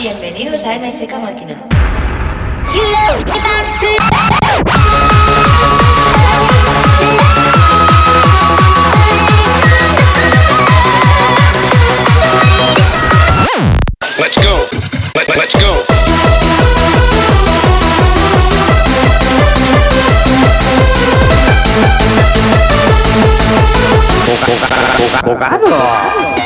Bienvenidos a MSK Máquina. Let's go. Let's go. Bogado.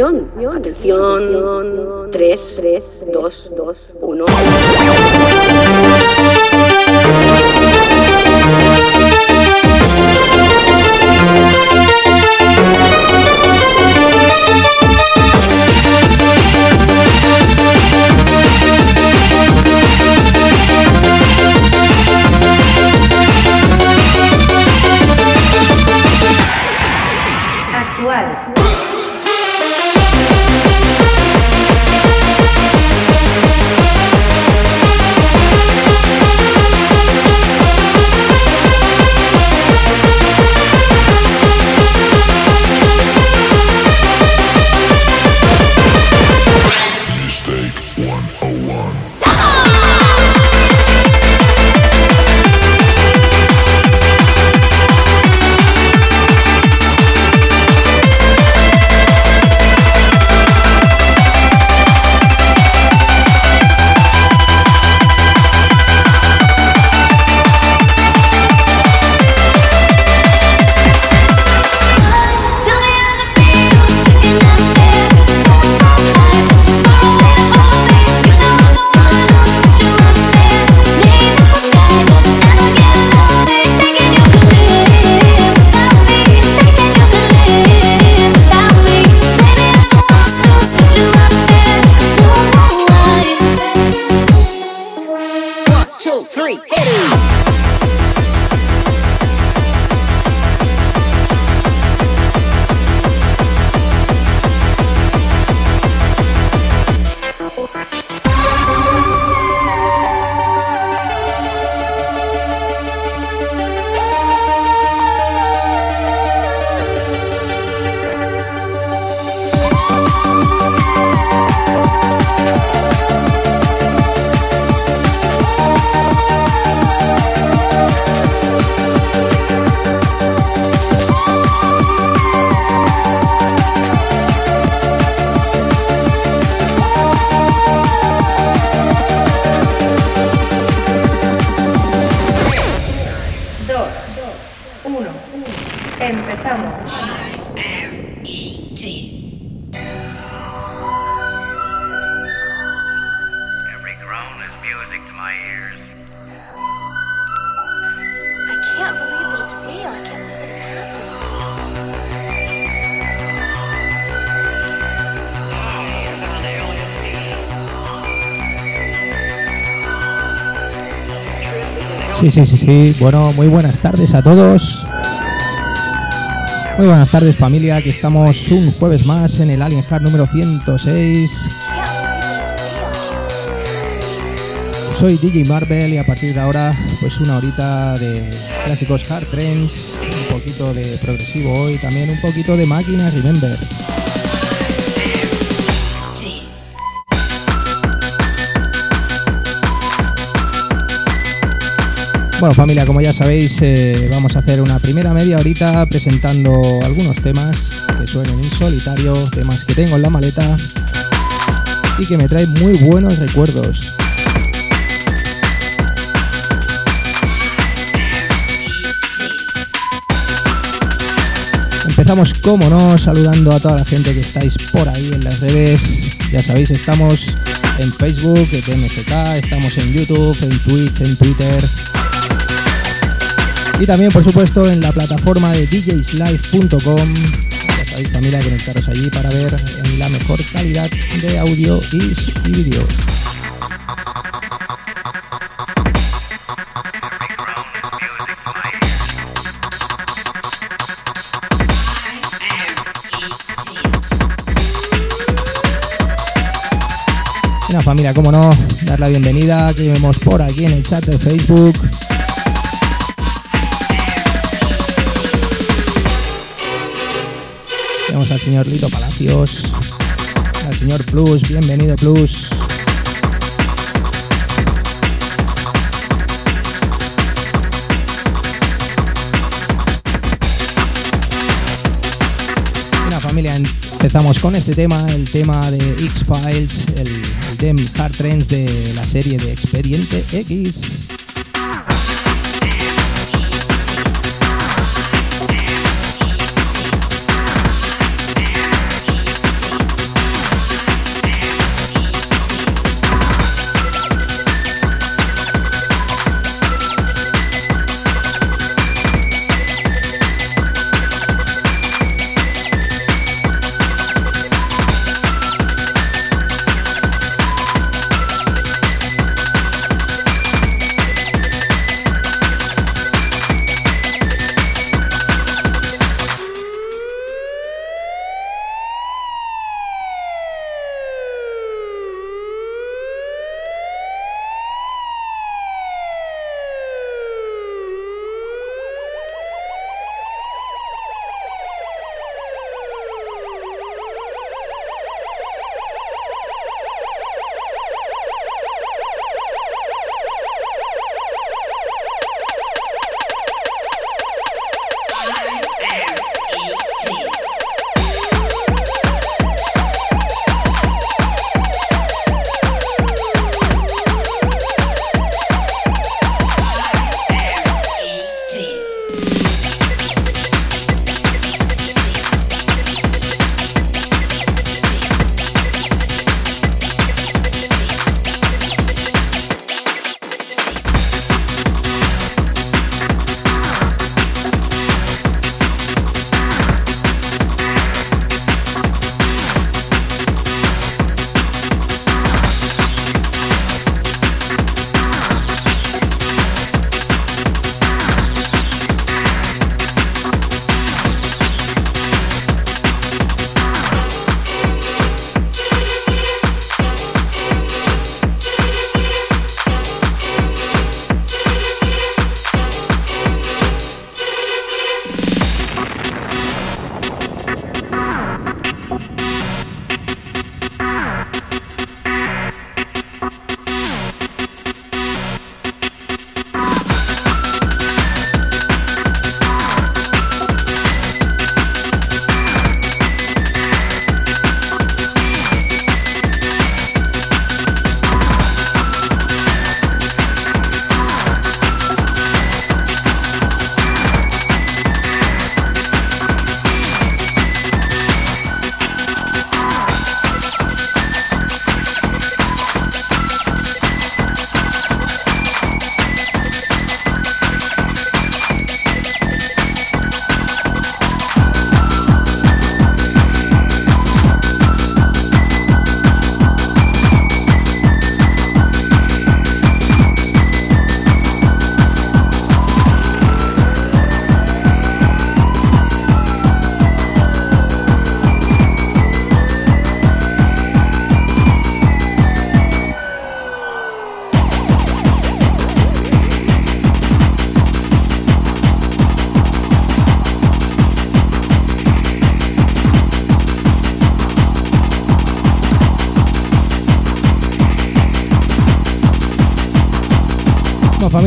Atención, atención, 3, 2, 2, 1. three, hit it! Sí, sí, sí. Bueno, muy buenas tardes a todos. Muy buenas tardes familia, aquí estamos un jueves más en el Alien Hard número 106. Soy DJ Marvel y a partir de ahora pues una horita de clásicos hard trends, un poquito de progresivo hoy, también un poquito de máquinas, remember. Bueno familia, como ya sabéis, eh, vamos a hacer una primera media horita presentando algunos temas que suenen en solitario, temas que tengo en la maleta y que me traen muy buenos recuerdos. Empezamos, como no, saludando a toda la gente que estáis por ahí en las redes. Ya sabéis, estamos en Facebook, en MSK, estamos en YouTube, en Twitch, en Twitter. Y también, por supuesto, en la plataforma de djslive.com. Ya sabéis, familia, conectaros allí para ver en la mejor calidad de audio y, vídeo. Familia, como no, dar la bienvenida que vemos por aquí en el chat de Facebook. Al señor Lito Palacios, al señor Plus, bienvenido Plus. Una familia, empezamos con este tema, el tema de X-Files, el, el Dem Hard Trends de la serie de Expediente X.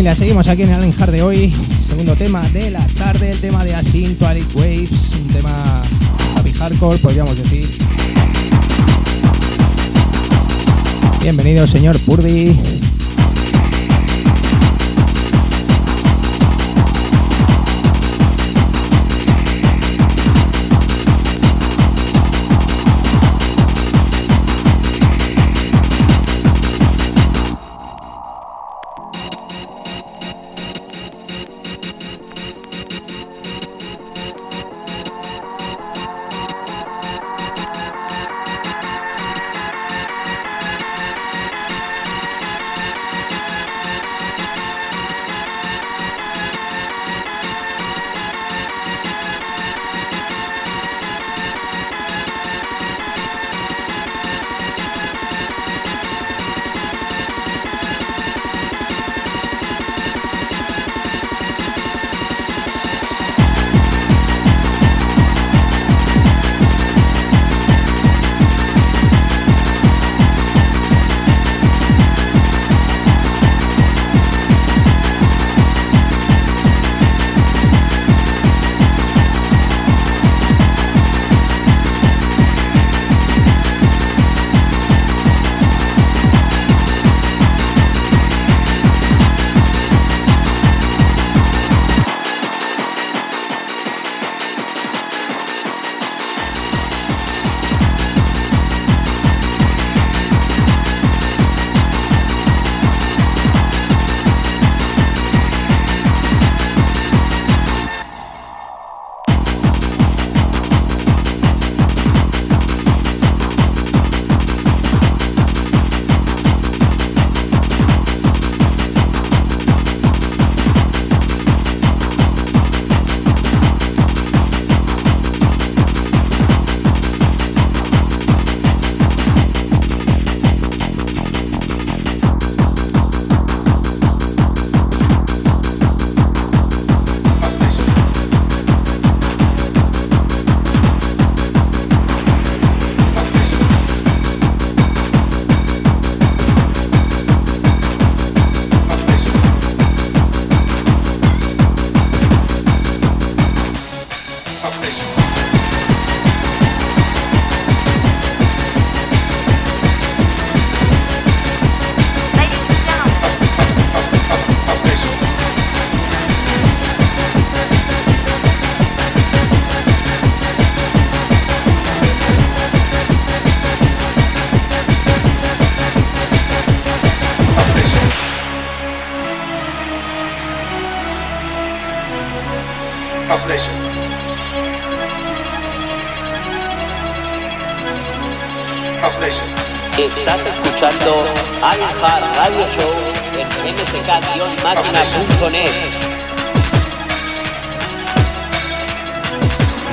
familia, seguimos aquí en el Hard de hoy. Segundo tema de la tarde, el tema de Asymptomatic Waves, un tema happy hardcore, podríamos decir. Bienvenido, señor Purdy. radio-máquina.net.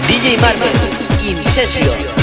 DJ Marvel, Incesio.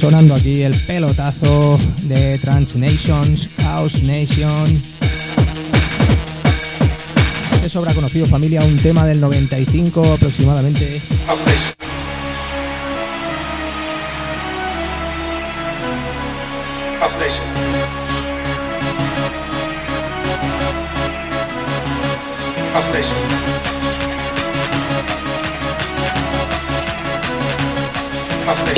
Sonando aquí el pelotazo de Trans Nations, House Nation. De sobra conocido, familia, un tema del 95 aproximadamente.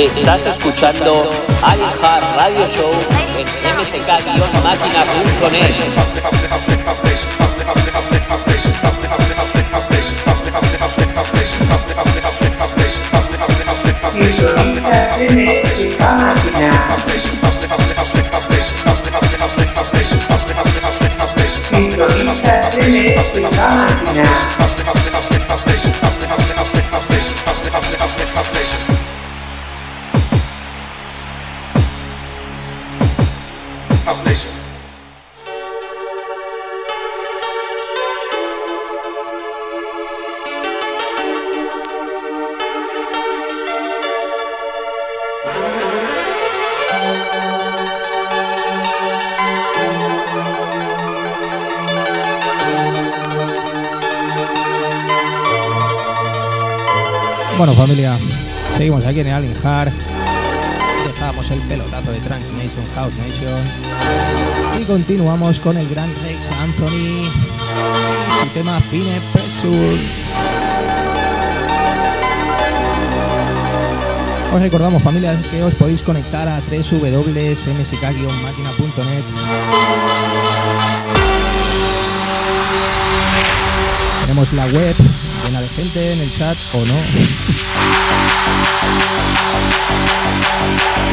Estás escuchando iHeart Radio Show en msk-máquina.net. Sintoniza MSK Máquina. Sintoniza MSK Máquina. Seguimos aquí en el Alien. Dejamos el pelotazo de Trans Nation, House Nation. Y continuamos con el gran Rex Anthony. Su tema Fine Pressure. Os recordamos, familia, que os podéis conectar a www.msk-máquina.net. Tenemos la web llena de gente en el chat o no.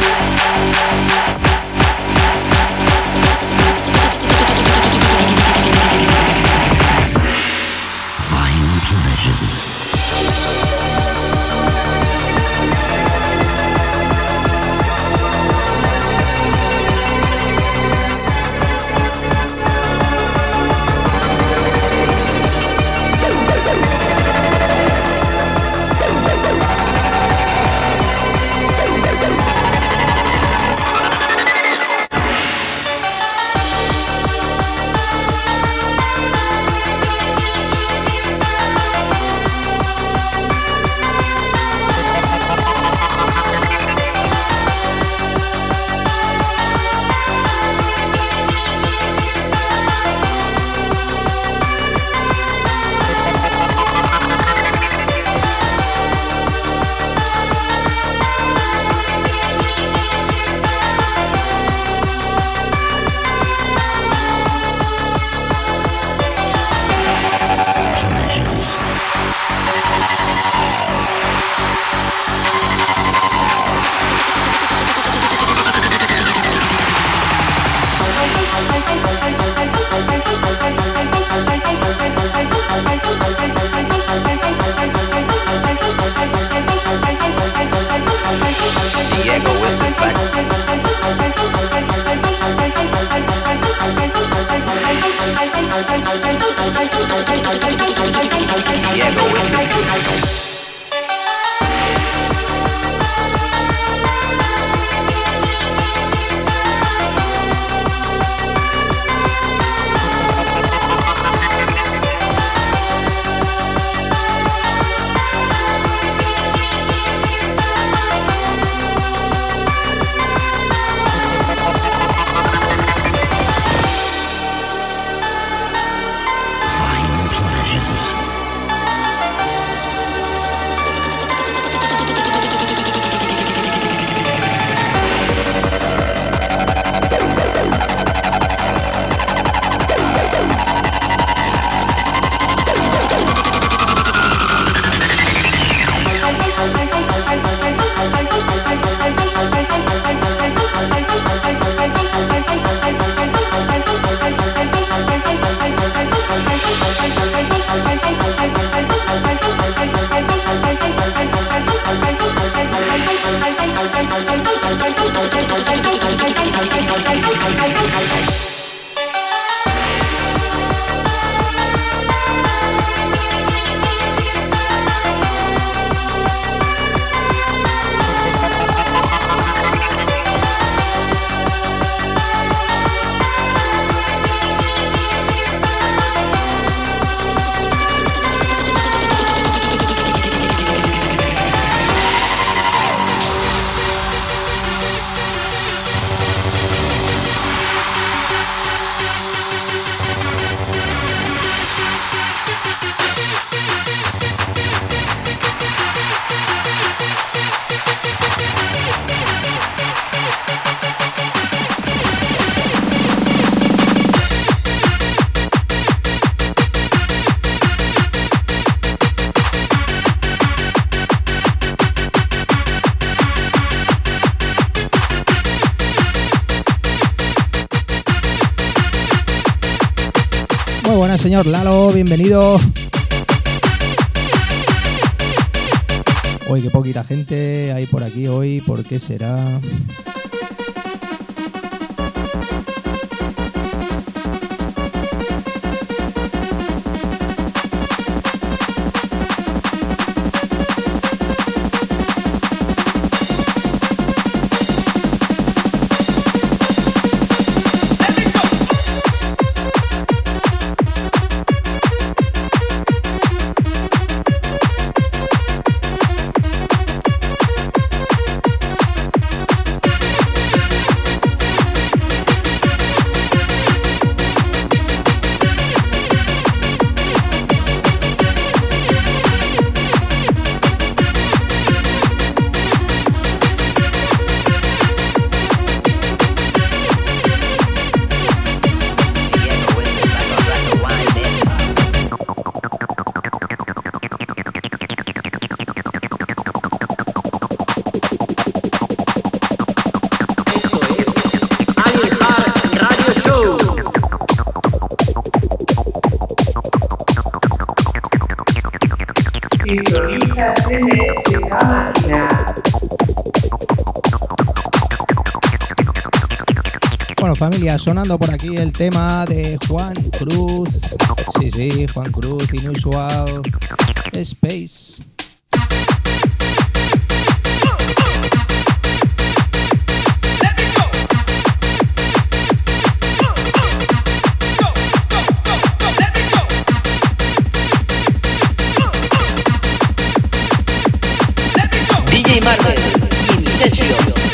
señor Lalo, bienvenido. Hoy qué poquita gente hay por aquí hoy, ¿por qué será? Sonando por aquí el tema de Juan Cruz. Sí, sí, Juan Cruz, inusual. Space. DJ Marvel, In Session.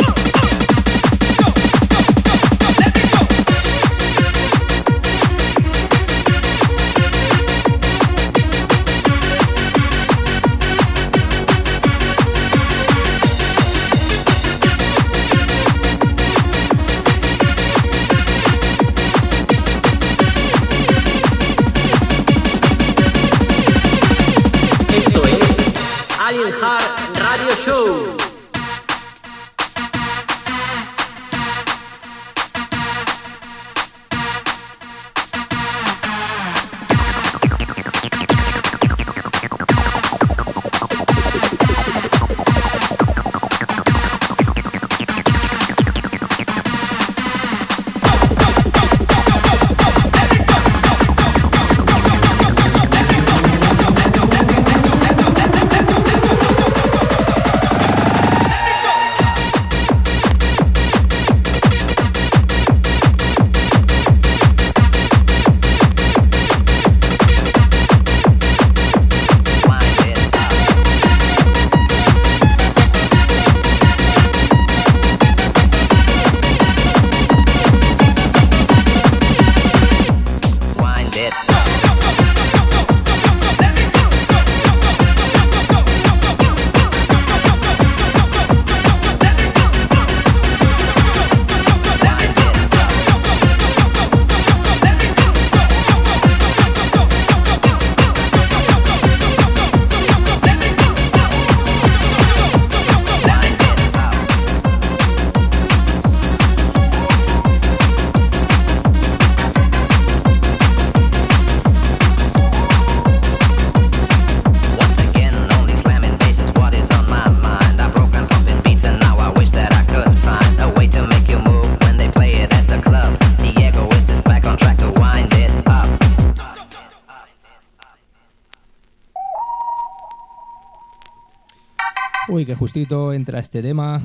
Que justito entra este tema.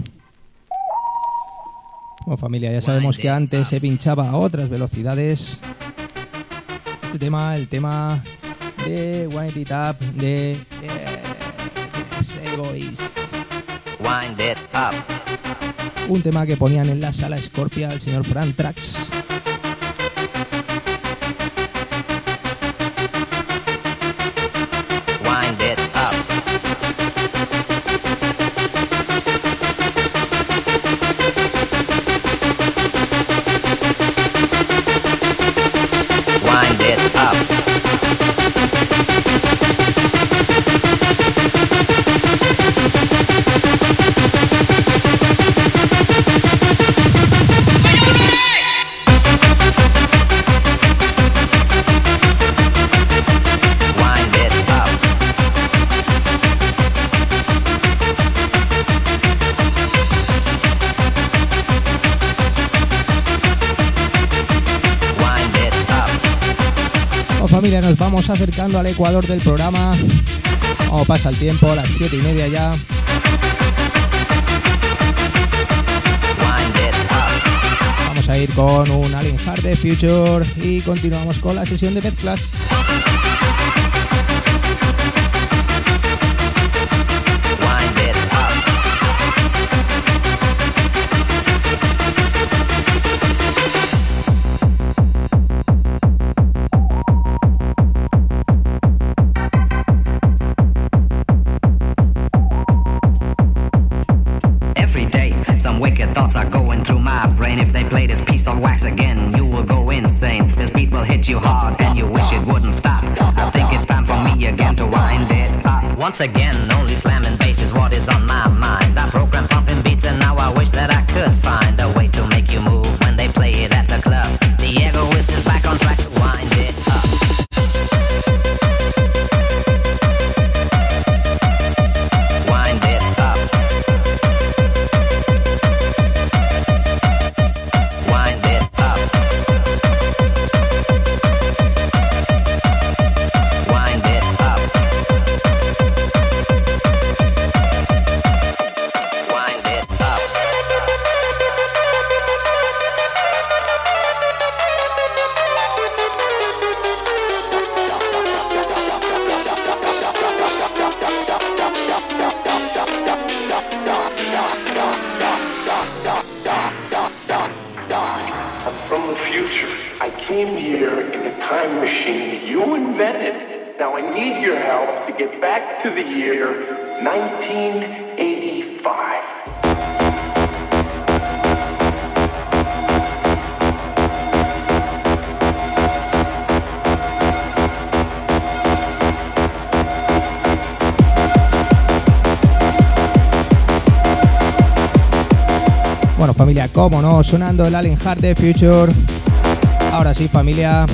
Bueno, familia, ya sabemos que antes se pinchaba a otras velocidades. Este tema, el tema de Wind It Up de eh, Egoist. Wind it up. Un tema que ponían en la sala Scorpia el señor Fran Trax. Vamos acercando al ecuador del programa. Como pasa el tiempo, las 7 y media ya. Vamos a ir con un Alien Heart de Future y continuamos con la sesión de mezclas. Once again, only slamming bass is what is on my mind. I program pumping beats, and now I wish that I could find sonando el Alien Heart de Future. Ahora sí, familia.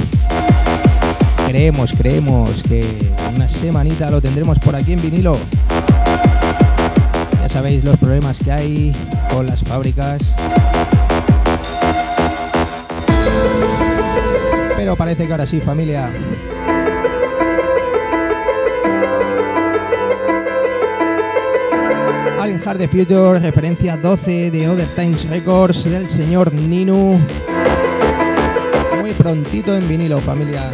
Creemos, creemos que una semanita lo tendremos por aquí en vinilo. Ya sabéis los problemas que hay con las fábricas. Pero parece que ahora sí, familia. Alien Heart the Future, referencia 12 de Other Times Records del señor Ninu. Muy prontito en vinilo, familia.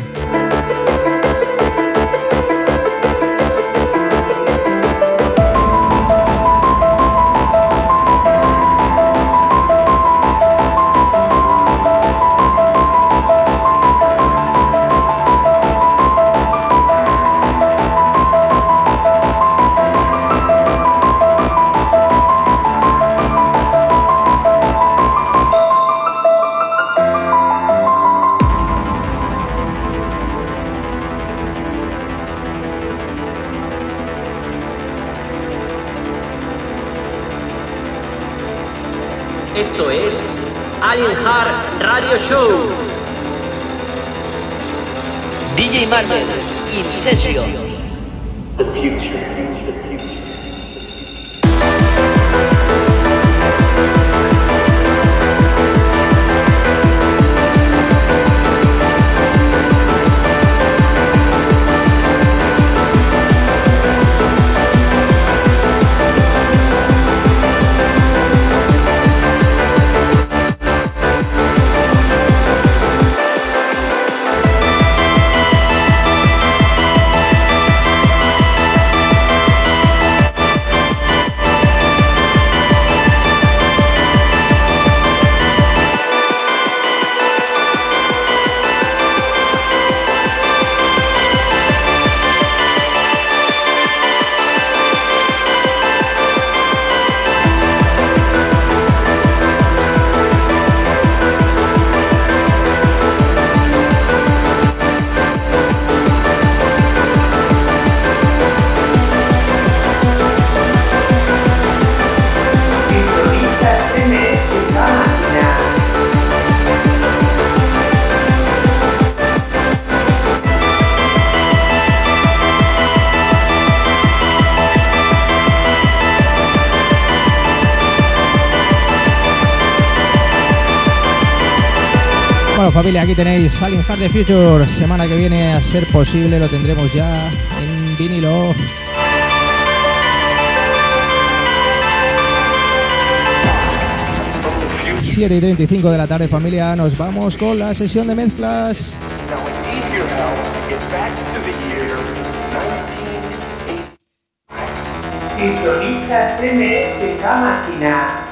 Show. DJ Marvel, In Session. The future. Familia, aquí tenéis Alien Hard the Future. Semana que viene, a ser posible, lo tendremos ya en vinilo. Siete y 35 de la tarde familia, nos vamos con la sesión de mezclas. Now I need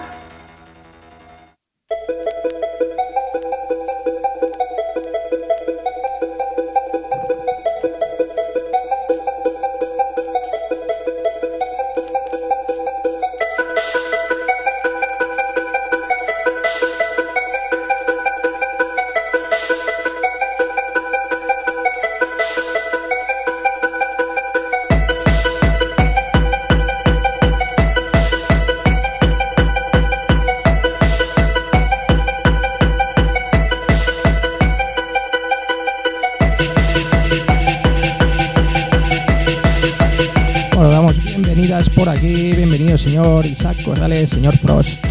bienvenidas por aquí. Bienvenido señor Isaac Corrales, señor Frost.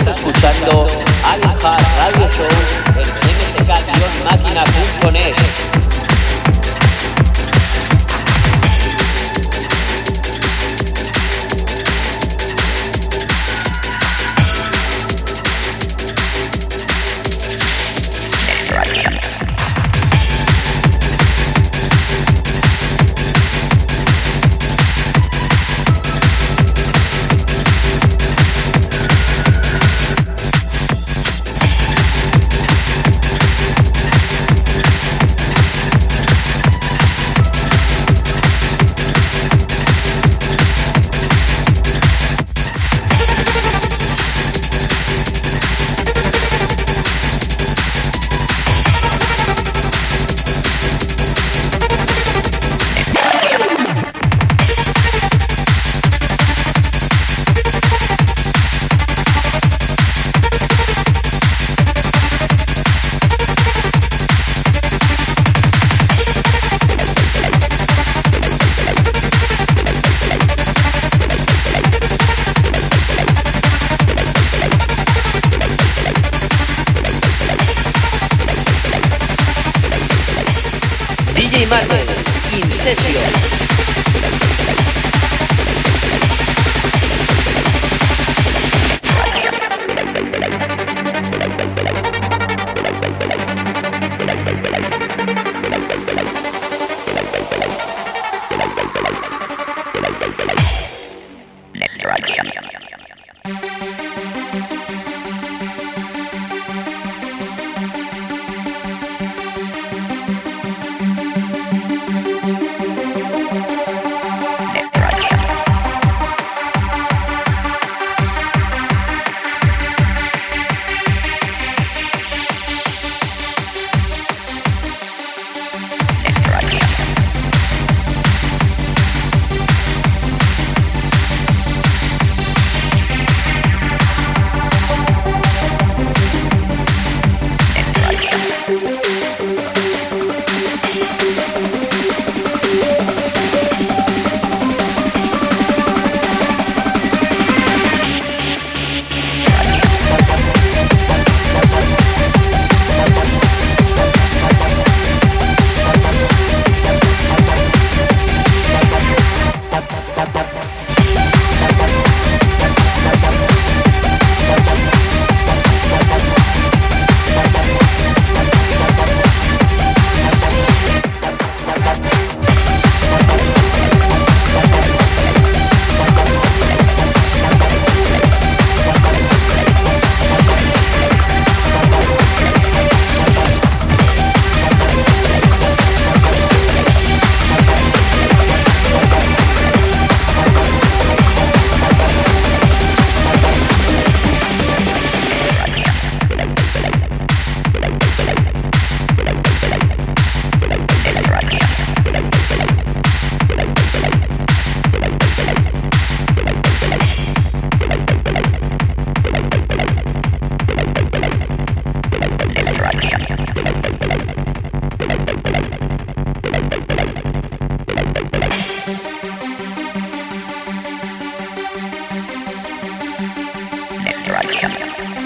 Escuchando Alien Hard Radio Show en msk-máquina.net. your idea.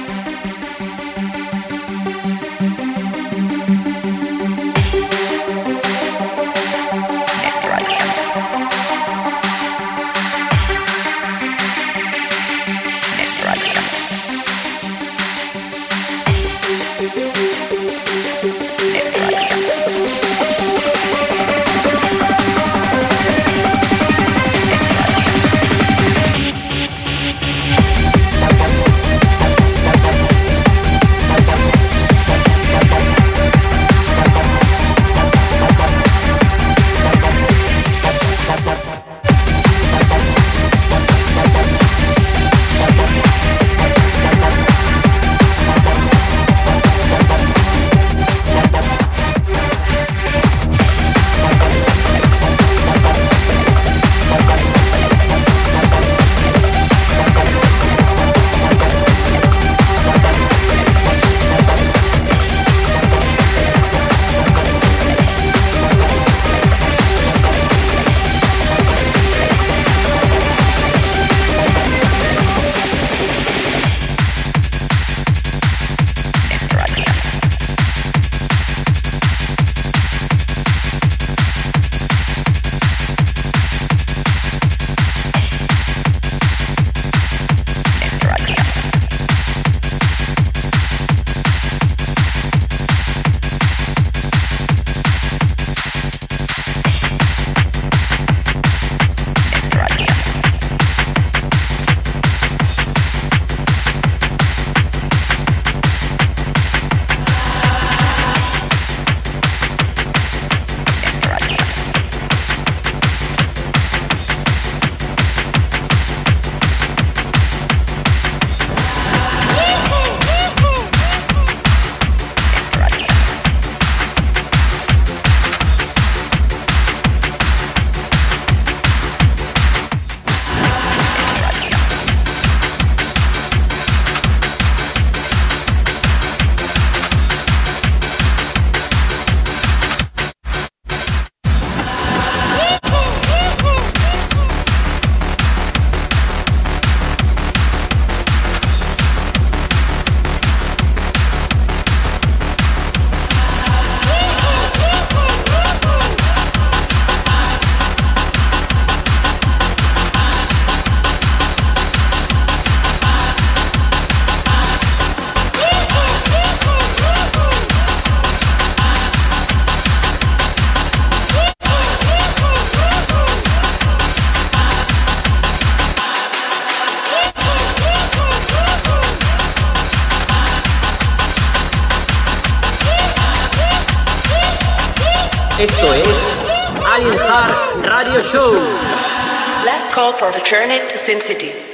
journey to Sin City.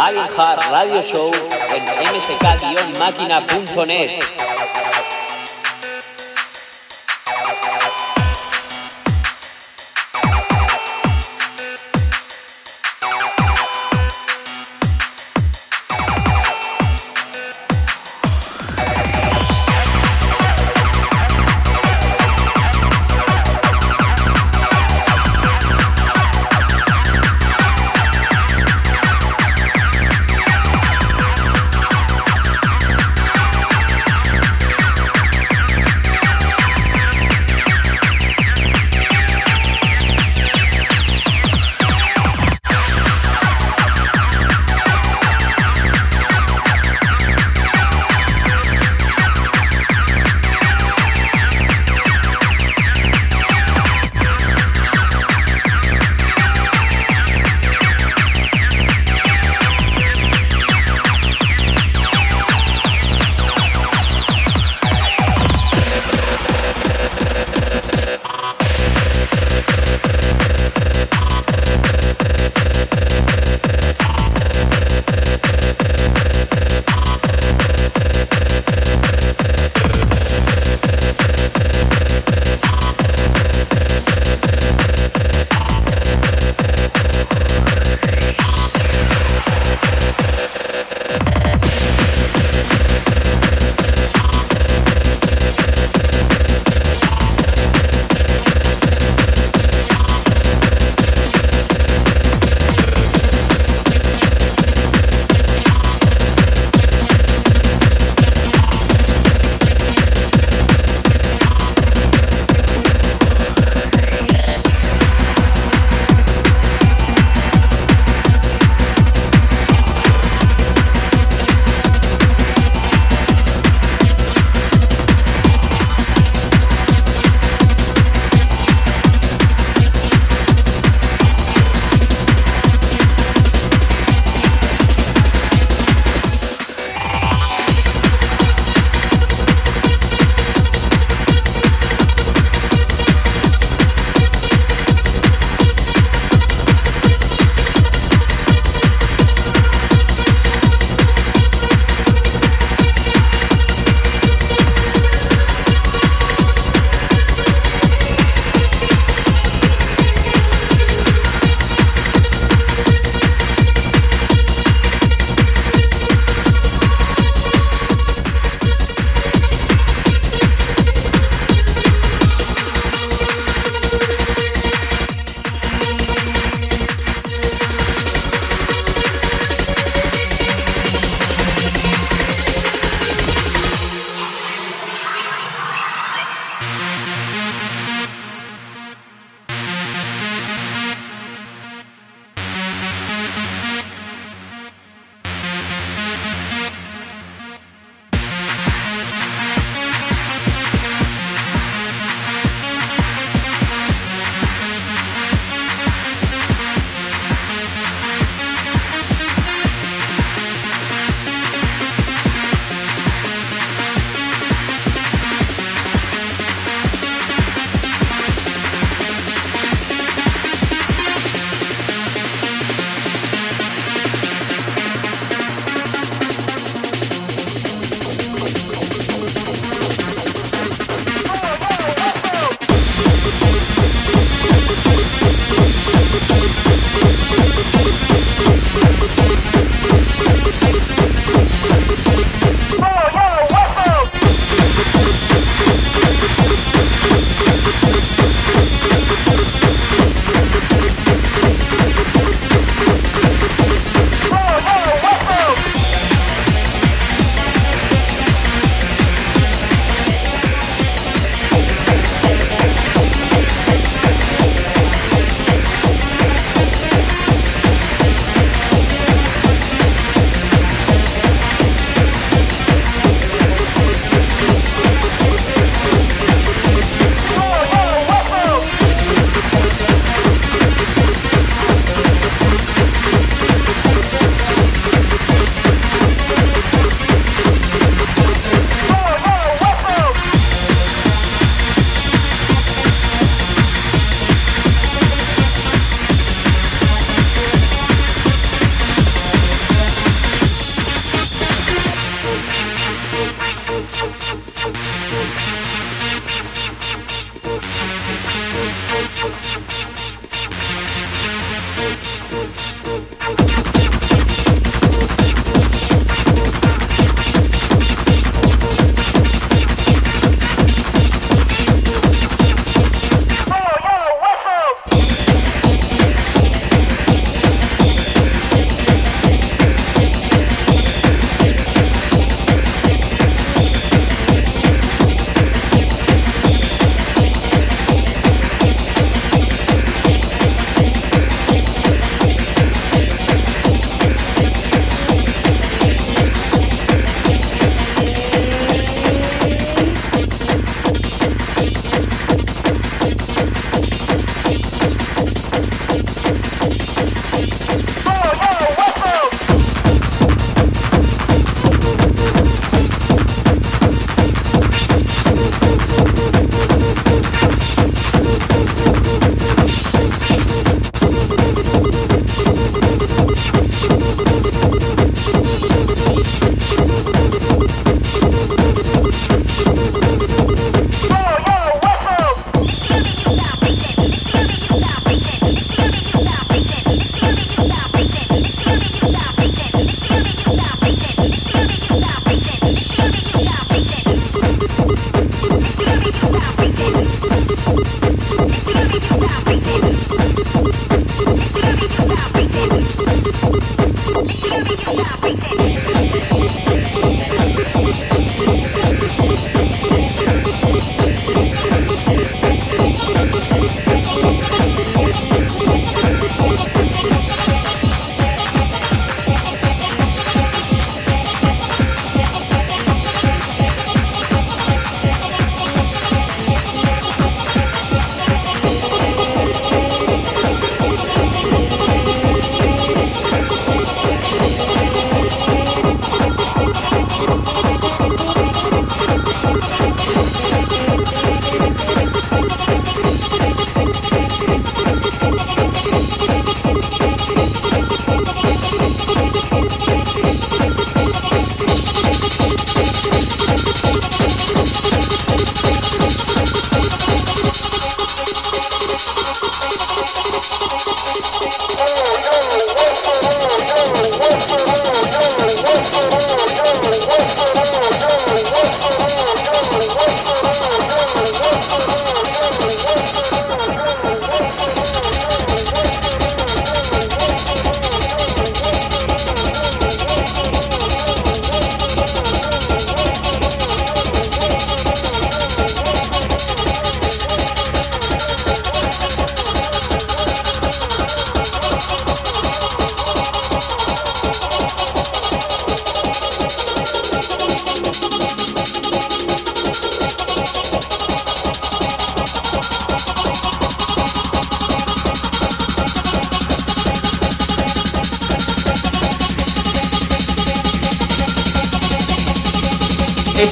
Alien Hard Radio Show en mck-máquina.net.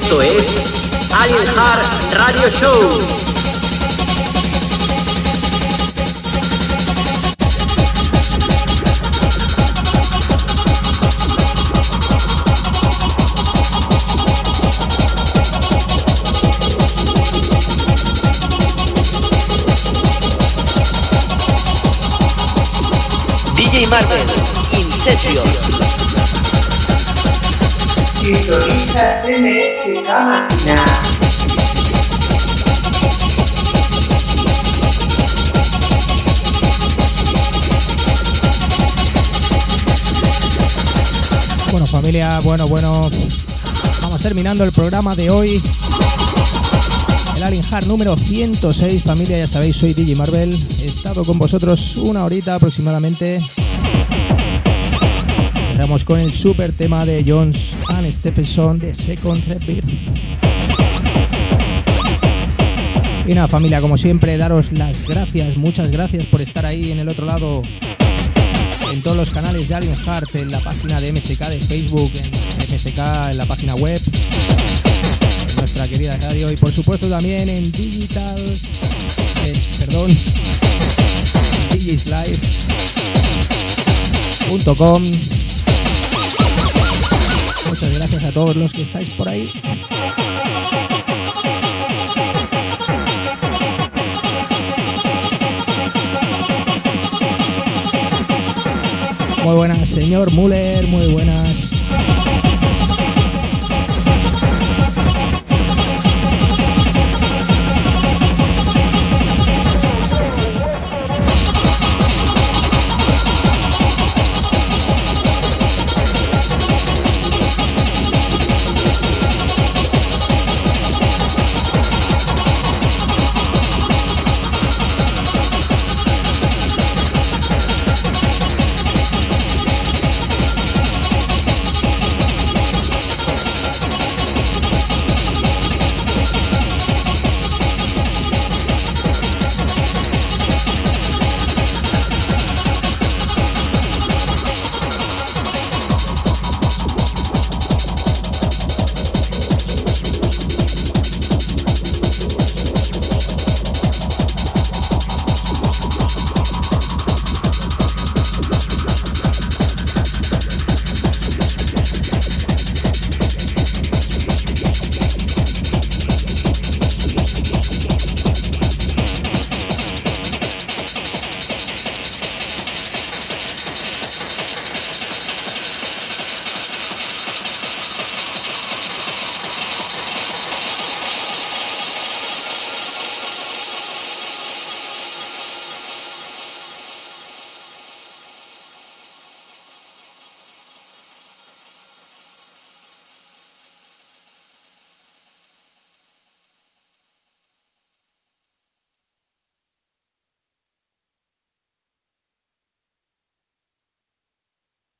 Esto es Alien Heart Radio Show. DJ Marvel, In Bueno, familia, bueno, bueno. Vamos terminando el programa de hoy. El Alien Heart número 106, familia, ya sabéis, soy DJ Marvel. He estado con vosotros una horita aproximadamente. Cerramos con el super tema de Jones and Stephenson de Second Rebirth. Y nada, familia, como siempre, daros las gracias, muchas gracias por estar ahí en el otro lado en todos los canales de Alien Heart, en la página de MSK de Facebook, en MSK, en la página web, en nuestra querida radio y por supuesto también en Digital, eh, perdón, digislive.com. Muchas gracias a todos los que estáis por ahí. Muy buenas, señor Müller, muy buenas.